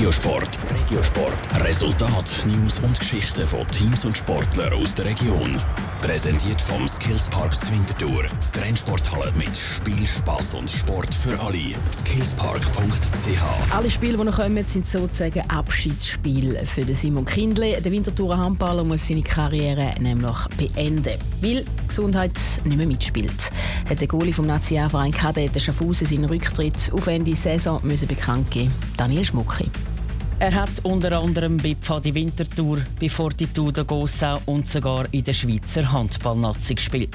Regiosport. Regiosport. Resultat, News und Geschichten von Teams und Sportlern aus der Region. Präsentiert vom Skillspark Zwintertour. Die Trennsporthalle mit Spiel, Spass und Sport für alle. Skillspark.ch Alle Spiele, die noch kommen, sind sozusagen Abschiedsspiele für Simon Kindle. Der Winterthurer Handballer muss seine Karriere nämlich beenden, weil Gesundheit nicht mehr mitspielt. Hat der Goalie vom Nationalverein Kadette Schaffhausen seinen Rücktritt auf Ende Saison müssen bekannt geben. Daniel Schmucki. Er hat unter anderem bei Pfadi Winterthur, bei Fortitudo Gossau und sogar in der Schweizer Handballnazi gespielt.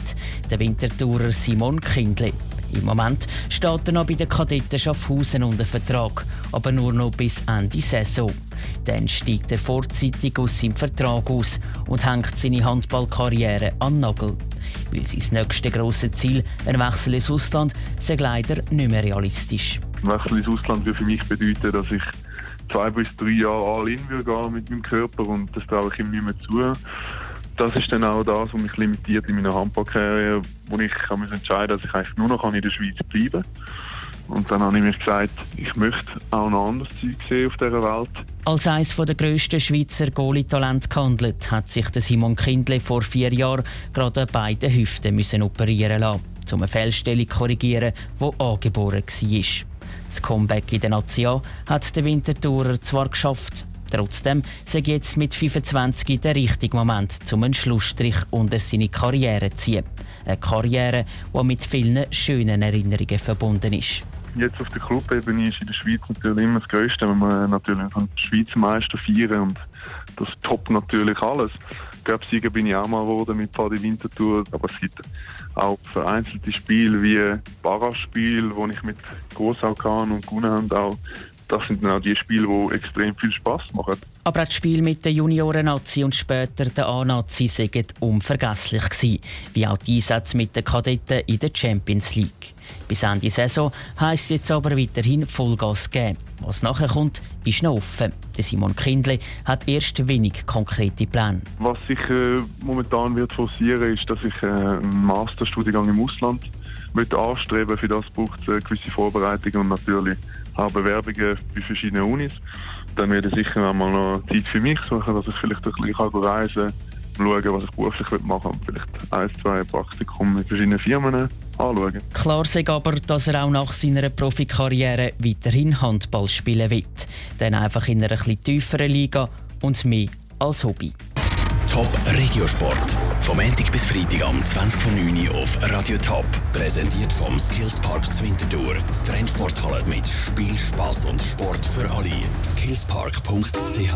Der Winterthurer Simon Kindle. Im Moment steht er noch bei den Kadetten Schaffhausen unter Vertrag, aber nur noch bis Ende Saison. Dann steigt er vorzeitig aus seinem Vertrag aus und hängt seine Handballkarriere an Nagel. Weil sein nächstes grosses Ziel, ein Wechsel ins Ausland, sei leider nicht mehr realistisch. Ein Wechsel ins Ausland würde für mich bedeuten, dass ich zwei bis drei Jahre all in gehen mit meinem Körper und das traue ich ihm nicht mehr zu. Das ist dann auch das, was mich limitiert in meiner Handballkarriere, wo ich kann mich entscheiden dass ich eigentlich nur noch in der Schweiz bleiben kann. Und dann habe ich mir gesagt, ich möchte auch noch anderes Zeug sehen auf dieser Welt. Als eines der grössten Schweizer Goalie-Talente gehandelt, hat sich Simon Kindle vor vier Jahren gerade beide Hüften operieren lassen, um eine Fehlstellung zu korrigieren, die angeboren war. Das Comeback in der Nation hat der Winterthurer zwar geschafft, Trotzdem sei jetzt mit 25 der richtige Moment, um einen Schlussstrich unter seine Karriere zu ziehen. Eine Karriere, die mit vielen schönen Erinnerungen verbunden ist. Jetzt auf der Clubebene ist in der Schweiz natürlich immer das Größte, wenn wir natürlich den Schweizer Meister feiern und das toppt natürlich alles. Cup-Sieger bin ich auch mal geworden mit Padi Winterthur, aber es gibt auch vereinzelte Spiele wie Barrage-Spiel, wo ich mit Grossau kann und habe, auch das sind dann auch die Spiele, die extrem viel Spaß machen. Aber auch das Spiel mit den Junioren-Nazi und später der A-Nazi sind unvergesslich gewesen, wie auch die Einsätze mit den Kadetten in der Champions League. Bis Ende Saison heisst es jetzt aber weiterhin Vollgas geben. Was nachher kommt, ist noch offen. Der Simon Kindle hat erst wenig konkrete Pläne. Was ich äh, momentan wird forcieren ist, dass ich äh, einen Masterstudiengang im Ausland möchte anstreben. Für das braucht es eine gewisse Vorbereitung und natürlich auch Bewerbungen bei verschiedenen Unis. Dann werde ich sicher einmal noch Zeit für mich suchen, dass ich vielleicht ein bisschen reisen kann, schauen, was ich beruflich machen will. Vielleicht ein, zwei Praktikum mit verschiedenen Firmen anschauen. Klar sei aber, dass er auch nach seiner Profikarriere weiterhin Handball spielen wird. Dann einfach in einer etwas tieferen Liga und mehr als Hobby. Top Regiosport. Vom Montag bis Freitag am 20.09 Uhr auf Radio Top. Präsentiert vom Skillspark Zwintertour. Das Trennsporthalle mit Spiel, Spass und Sport für alle. Skillspark.ch